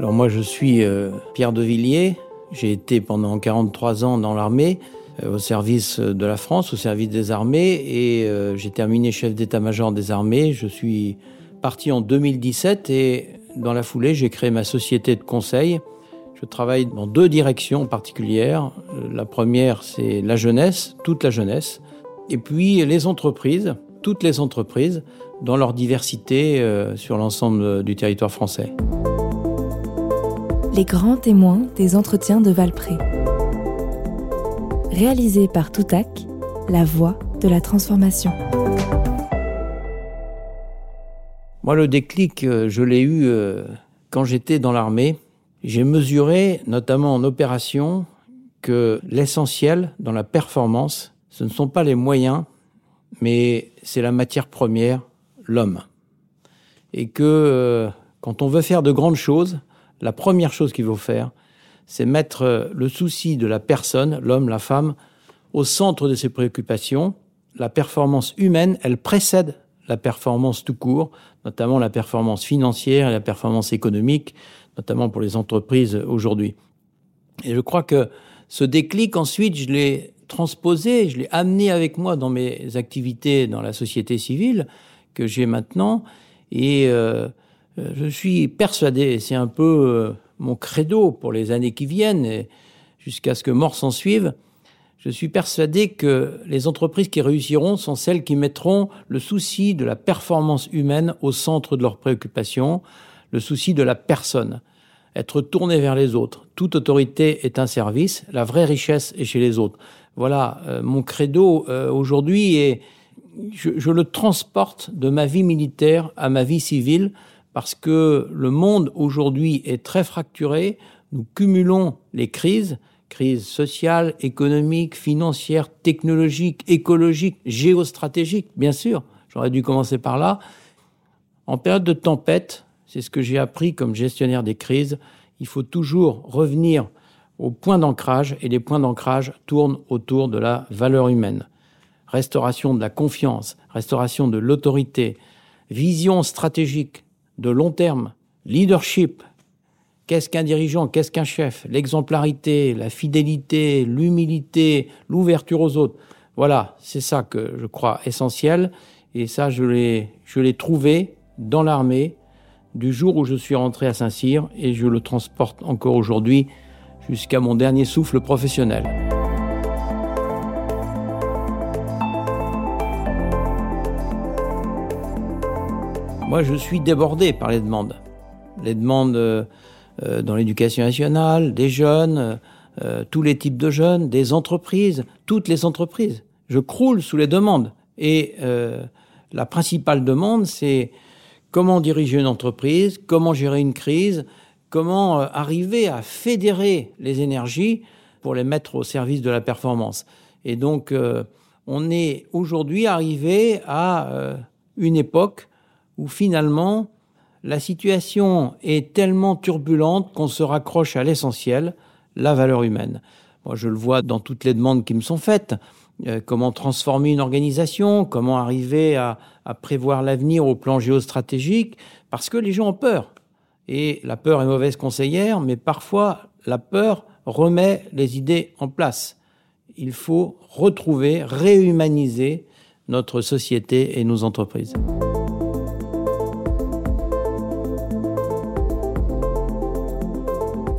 Alors moi je suis euh, Pierre de Villiers, j'ai été pendant 43 ans dans l'armée, euh, au service de la France, au service des armées, et euh, j'ai terminé chef d'état-major des armées. Je suis parti en 2017 et dans la foulée j'ai créé ma société de conseil. Je travaille dans deux directions particulières. La première c'est la jeunesse, toute la jeunesse, et puis les entreprises, toutes les entreprises dans leur diversité sur l'ensemble du territoire français les grands témoins des entretiens de Valpré. Réalisé par Toutac, la voix de la transformation. Moi, le déclic, euh, je l'ai eu euh, quand j'étais dans l'armée. J'ai mesuré, notamment en opération, que l'essentiel dans la performance, ce ne sont pas les moyens, mais c'est la matière première, l'homme. Et que euh, quand on veut faire de grandes choses, la première chose qu'il faut faire, c'est mettre euh, le souci de la personne, l'homme, la femme, au centre de ses préoccupations. La performance humaine, elle précède la performance tout court, notamment la performance financière et la performance économique, notamment pour les entreprises aujourd'hui. Et je crois que ce déclic, ensuite, je l'ai transposé, je l'ai amené avec moi dans mes activités dans la société civile que j'ai maintenant. Et euh, euh, je suis persuadé, c'est un peu euh, mon credo pour les années qui viennent, jusqu'à ce que mort s'en suive, je suis persuadé que les entreprises qui réussiront sont celles qui mettront le souci de la performance humaine au centre de leurs préoccupations, le souci de la personne, être tourné vers les autres. Toute autorité est un service, la vraie richesse est chez les autres. Voilà euh, mon credo aujourd'hui et je, je le transporte de ma vie militaire à ma vie civile parce que le monde aujourd'hui est très fracturé. Nous cumulons les crises, crises sociales, économiques, financières, technologiques, écologiques, géostratégiques, bien sûr. J'aurais dû commencer par là. En période de tempête, c'est ce que j'ai appris comme gestionnaire des crises, il faut toujours revenir au point d'ancrage et les points d'ancrage tournent autour de la valeur humaine. Restauration de la confiance, restauration de l'autorité, vision stratégique, de long terme, leadership, qu'est-ce qu'un dirigeant, qu'est-ce qu'un chef, l'exemplarité, la fidélité, l'humilité, l'ouverture aux autres. Voilà, c'est ça que je crois essentiel. Et ça, je l'ai, trouvé dans l'armée du jour où je suis rentré à Saint-Cyr et je le transporte encore aujourd'hui jusqu'à mon dernier souffle professionnel. Moi, je suis débordé par les demandes. Les demandes euh, euh, dans l'éducation nationale, des jeunes, euh, tous les types de jeunes, des entreprises, toutes les entreprises. Je croule sous les demandes. Et la principale demande, c'est comment diriger une entreprise, comment gérer une crise, comment arriver à fédérer les énergies pour les mettre au service de la performance. Et donc, on est aujourd'hui arrivé à une époque où finalement la situation est tellement turbulente qu'on se raccroche à l'essentiel, la valeur humaine. Moi, je le vois dans toutes les demandes qui me sont faites. Euh, comment transformer une organisation, comment arriver à, à prévoir l'avenir au plan géostratégique, parce que les gens ont peur. Et la peur est mauvaise conseillère, mais parfois la peur remet les idées en place. Il faut retrouver, réhumaniser notre société et nos entreprises.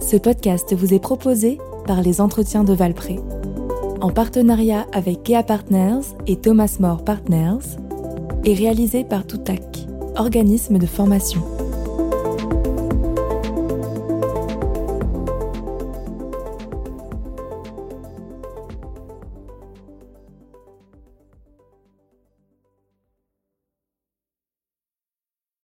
Ce podcast vous est proposé par les Entretiens de Valpré, en partenariat avec Kea Partners et Thomas More Partners, et réalisé par Toutac, organisme de formation.